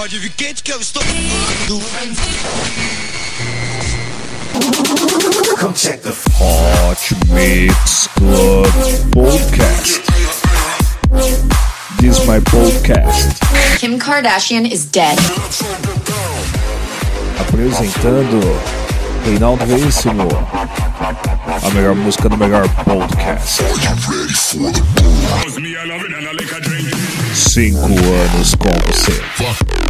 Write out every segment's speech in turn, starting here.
Pode vir quente que eu estou. Come check the Hot Mix Club Podcast. This is my podcast. Kim Kardashian is dead. Apresentando Reinaldo Veríssimo. A melhor música do melhor podcast. Cinco anos com você.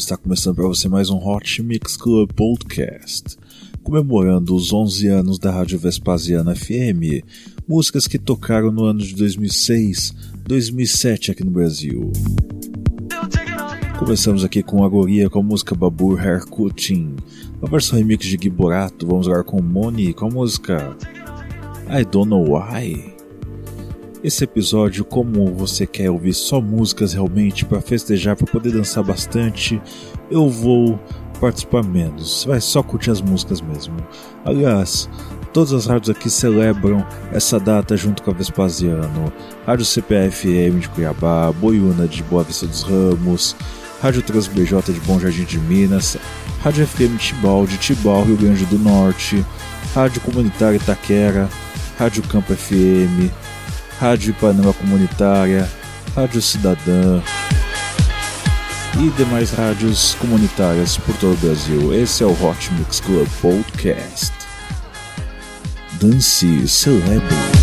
Está começando para você mais um Hot Mix Club Podcast, comemorando os 11 anos da Rádio Vespasiana FM, músicas que tocaram no ano de 2006, 2007 aqui no Brasil. Começamos aqui com Agoria com a música Babur Haircutting, uma versão remix de Giborato, vamos lá com Moni com a música I Don't Know Why. Esse episódio, como você quer ouvir só músicas realmente para festejar, para poder dançar bastante, eu vou participar menos. Vai só curtir as músicas mesmo. Aliás, todas as rádios aqui celebram essa data junto com a Vespasiano. Rádio CPFM de Cuiabá, Boiuna de Boa Vista dos Ramos, Rádio TransBJ de Bom Jardim de Minas, Rádio FM Tibau de Tibau, Rio Grande do Norte, Rádio Comunitária Itaquera, Rádio Campo FM, Rádio Ipanema Comunitária, Rádio Cidadã e demais rádios comunitárias por todo o Brasil. Esse é o Hot Mix Club Podcast. Dance, celebre.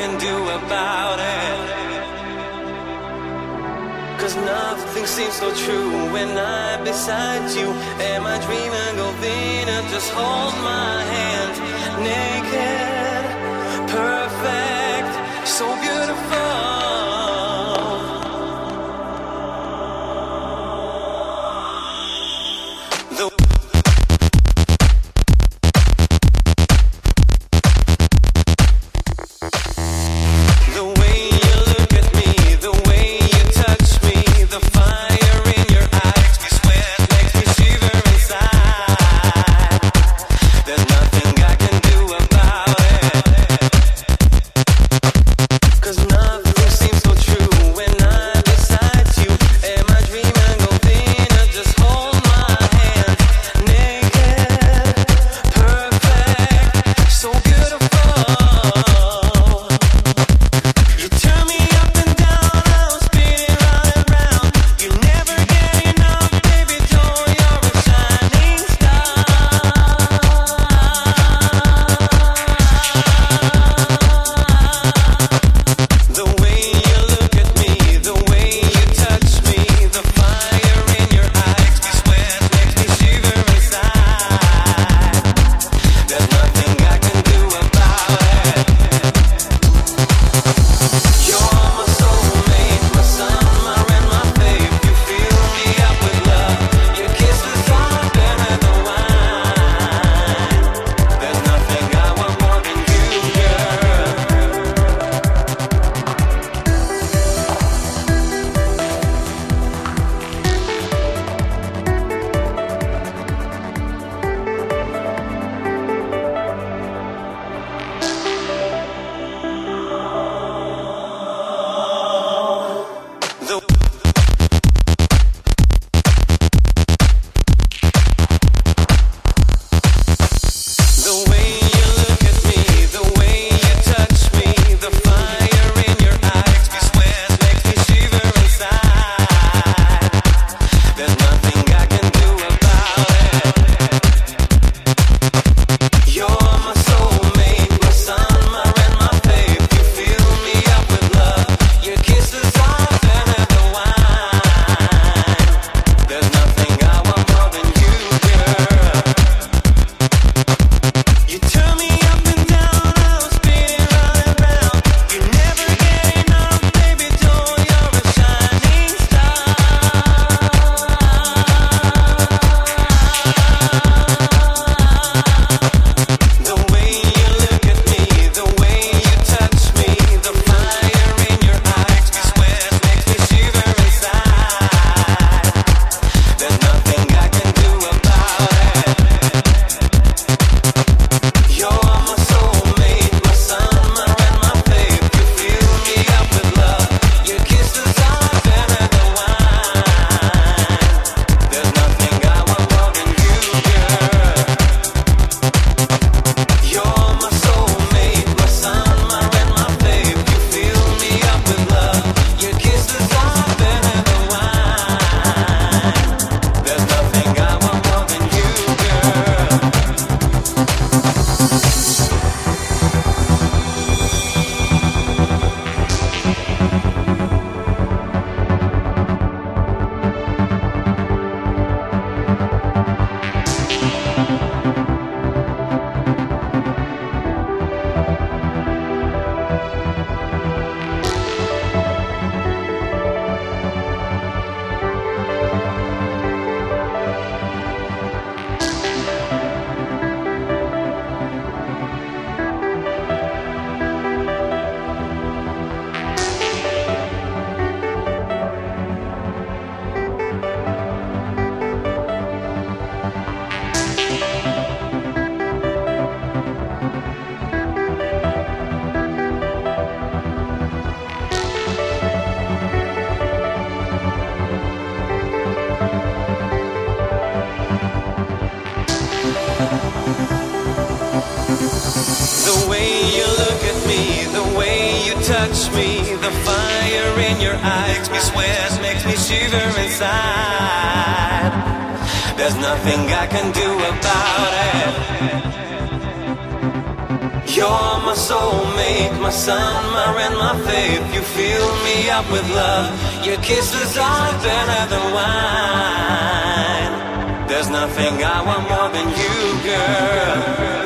Can do about it. Cause nothing seems so true when I'm beside you. Am I dreaming Venus? Just hold my hand. Naked, perfect, so beautiful. There's nothing I can do about it. You're my soulmate, my sun, my rain, my faith. You fill me up with love. Your kisses are better than wine. There's nothing I want more than you, girl.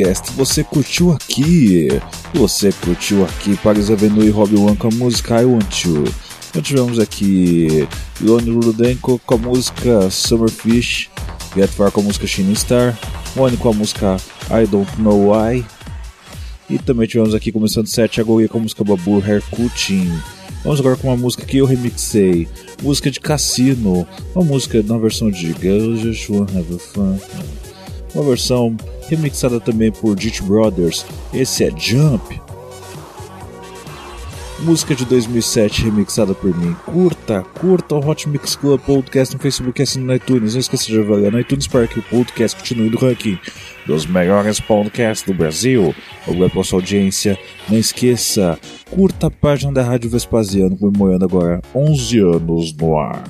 Podcast. Você curtiu aqui? Você curtiu aqui Paris Avenue e Robbie One com a música I Want You. Então tivemos aqui Loni Rudenko com a música Summerfish, Get Far com a música Shining Star, Moni com a música I Don't Know Why. E também tivemos aqui começando o set Agoria com a música Babu Hair Cutting. Vamos agora com uma música que eu remixei, música de Cassino, uma música na versão de Girls Just Wanna Have Fun uma versão remixada também por Ditch Brothers. Esse é Jump. Música de 2007 remixada por mim. Curta, curta o Hot Mix Club Podcast no Facebook e assine no iTunes. Não esqueça de avaliar no iTunes para que o podcast continue no ranking dos melhores podcasts do Brasil. Obrigado pela sua audiência. Não esqueça, curta a página da Rádio Vespasiano comemorando agora 11 anos no ar.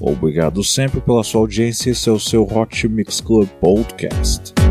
Obrigado sempre pela sua audiência. Esse é o seu Hot Mix Club Podcast.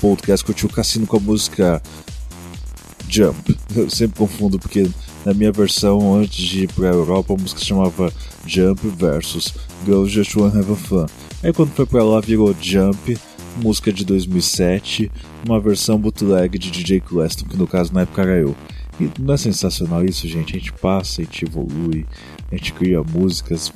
Podcast curtiu o Cassino com a música Jump. Eu sempre confundo porque na minha versão antes de ir pra Europa a música se chamava Jump versus Girls Just Wanna Have a Fun. Aí quando foi pra lá virou Jump, música de 2007, uma versão bootleg de DJ Cleston, que no caso na época era eu. E não é sensacional isso, gente? A gente passa, a gente evolui, a gente cria músicas,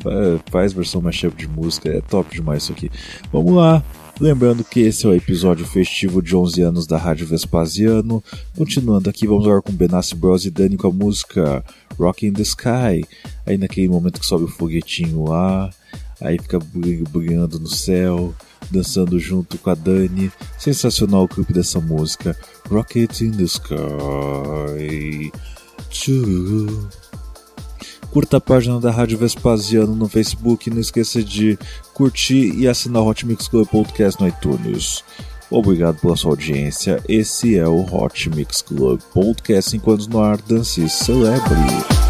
faz versão mashup de música, é top demais isso aqui. Vamos lá! Lembrando que esse é o episódio festivo de 11 anos da Rádio Vespasiano. Continuando aqui, vamos agora com Benassi Bros e Dani com a música Rock in the Sky. Aí naquele momento que sobe o foguetinho lá, aí fica brilhando no céu, dançando junto com a Dani. Sensacional o clipe dessa música. Rocket in the Sky. Tchururu. Curta a página da Rádio Vespasiano no Facebook e não esqueça de curtir e assinar o Hot Mix Club Podcast no iTunes. Obrigado pela sua audiência. Esse é o Hot Mix Club Podcast enquanto no ar dance celebre.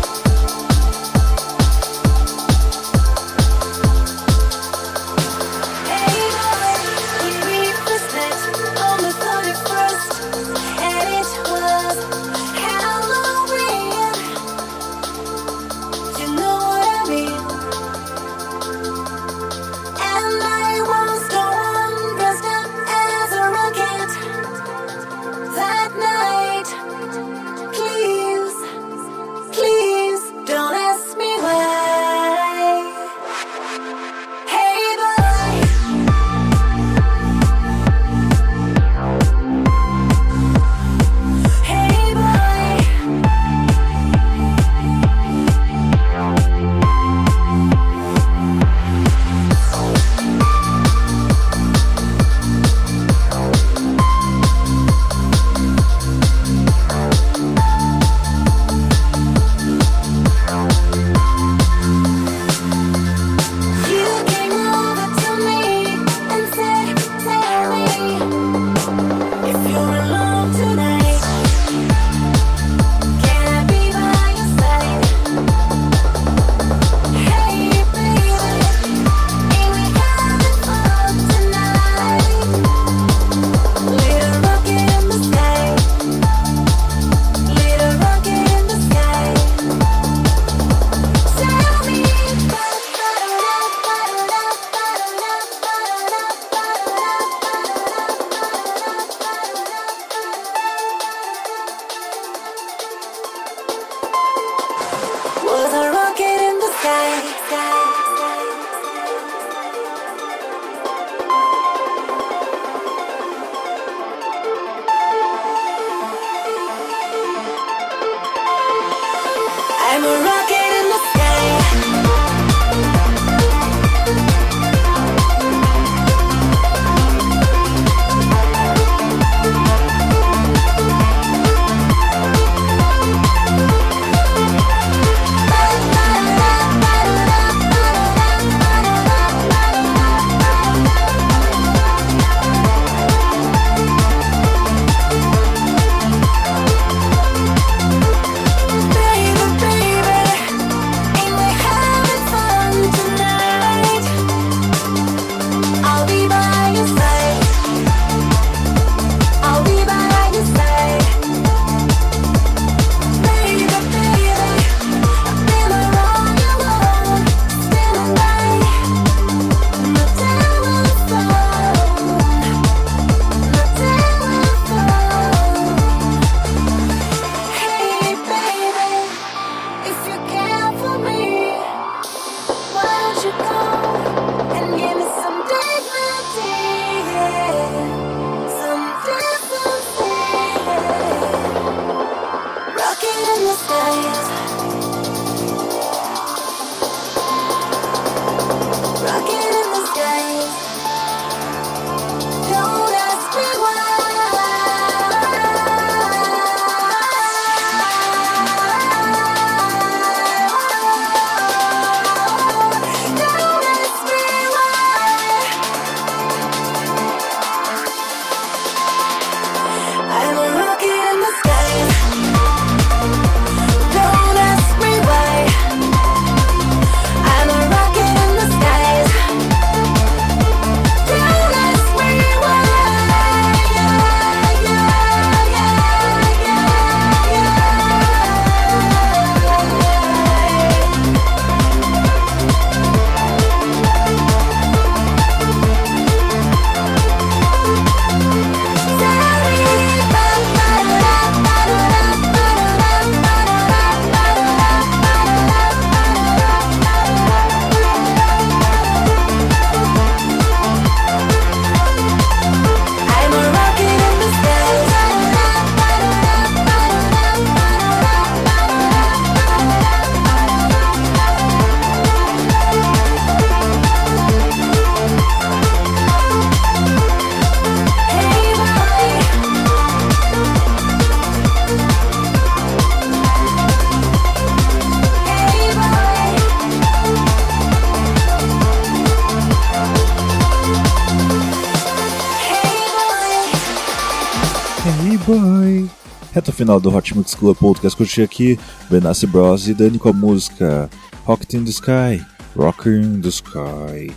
final do Hot Mix Club Podcast curti aqui Benassi Bros e Dani com a música Rocket in the Sky, Rocker in the Sky.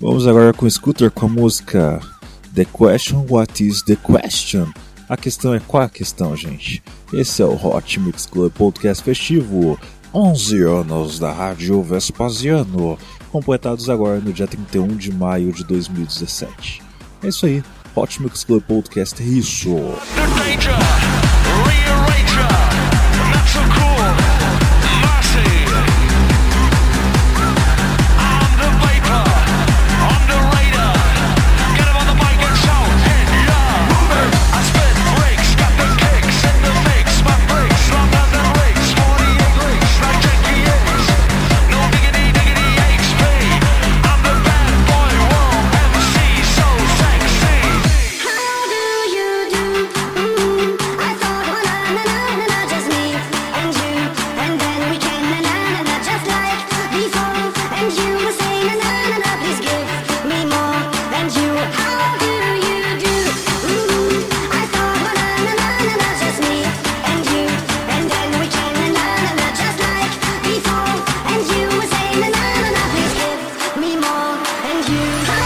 Vamos agora com o Scooter com a música The Question What is the Question? A questão é qual a questão, gente? Esse é o Hot Mix Club Podcast festivo, 11 anos da Rádio Vespasiano, completados agora no dia 31 de maio de 2017. É isso aí, Hot Mix Club Podcast é Risso. you.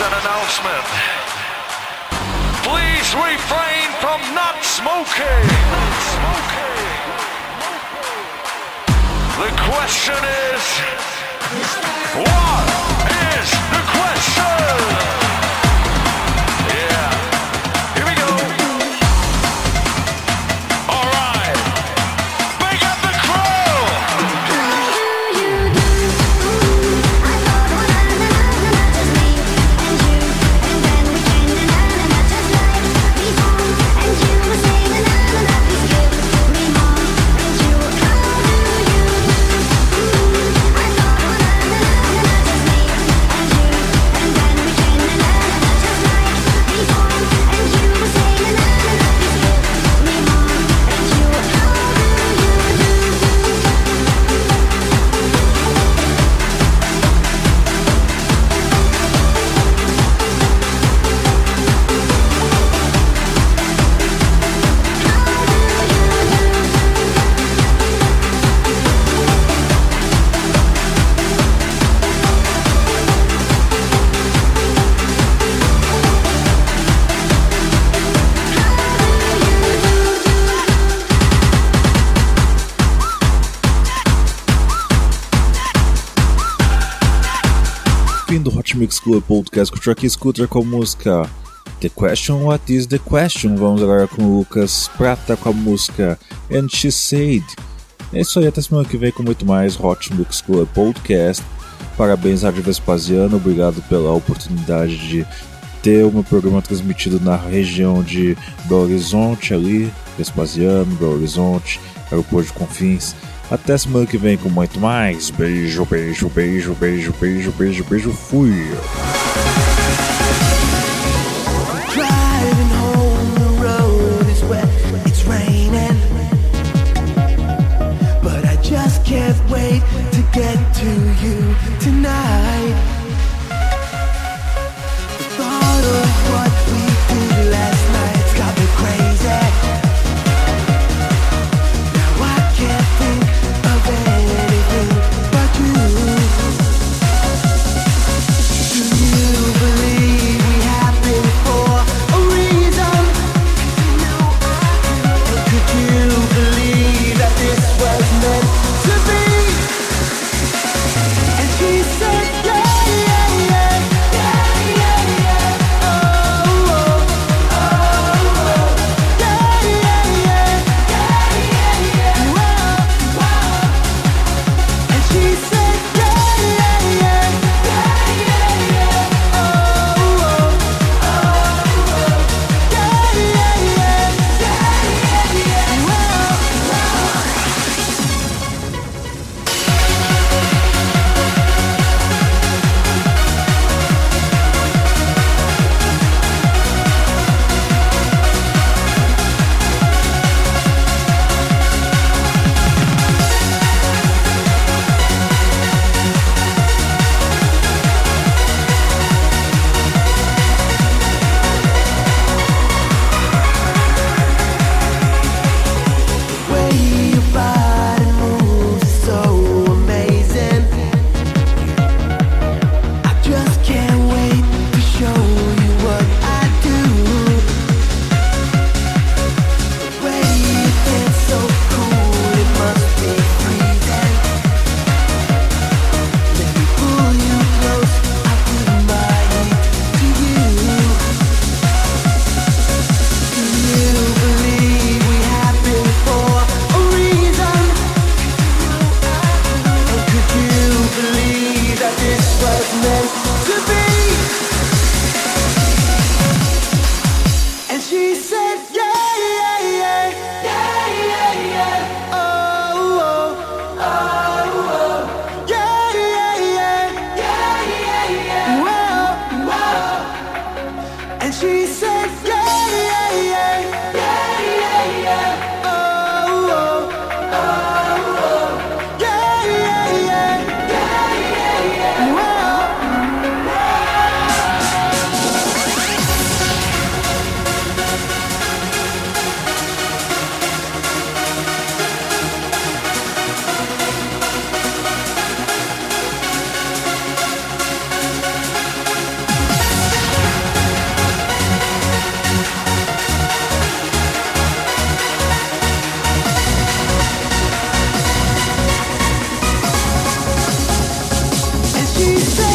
an announcement. Please refrain from not smoking. The question is, what is the question? Mixclub Podcast com Chuck Scooter com a música The Question What Is The Question. Vamos agora com o Lucas Prata com a música And She Said. É isso aí, até semana que vem com muito mais Hot Mix Club Podcast. Parabéns, Rádio Vespasiano, obrigado pela oportunidade de ter o meu programa transmitido na região de Belo Horizonte, ali, Vespasiano, Belo Horizonte, Aeroporto de Confins. Até semana que vem com muito mais. Beijo, beijo, beijo, beijo, beijo, beijo, beijo. Fui. can't wait to get to you tonight. she said.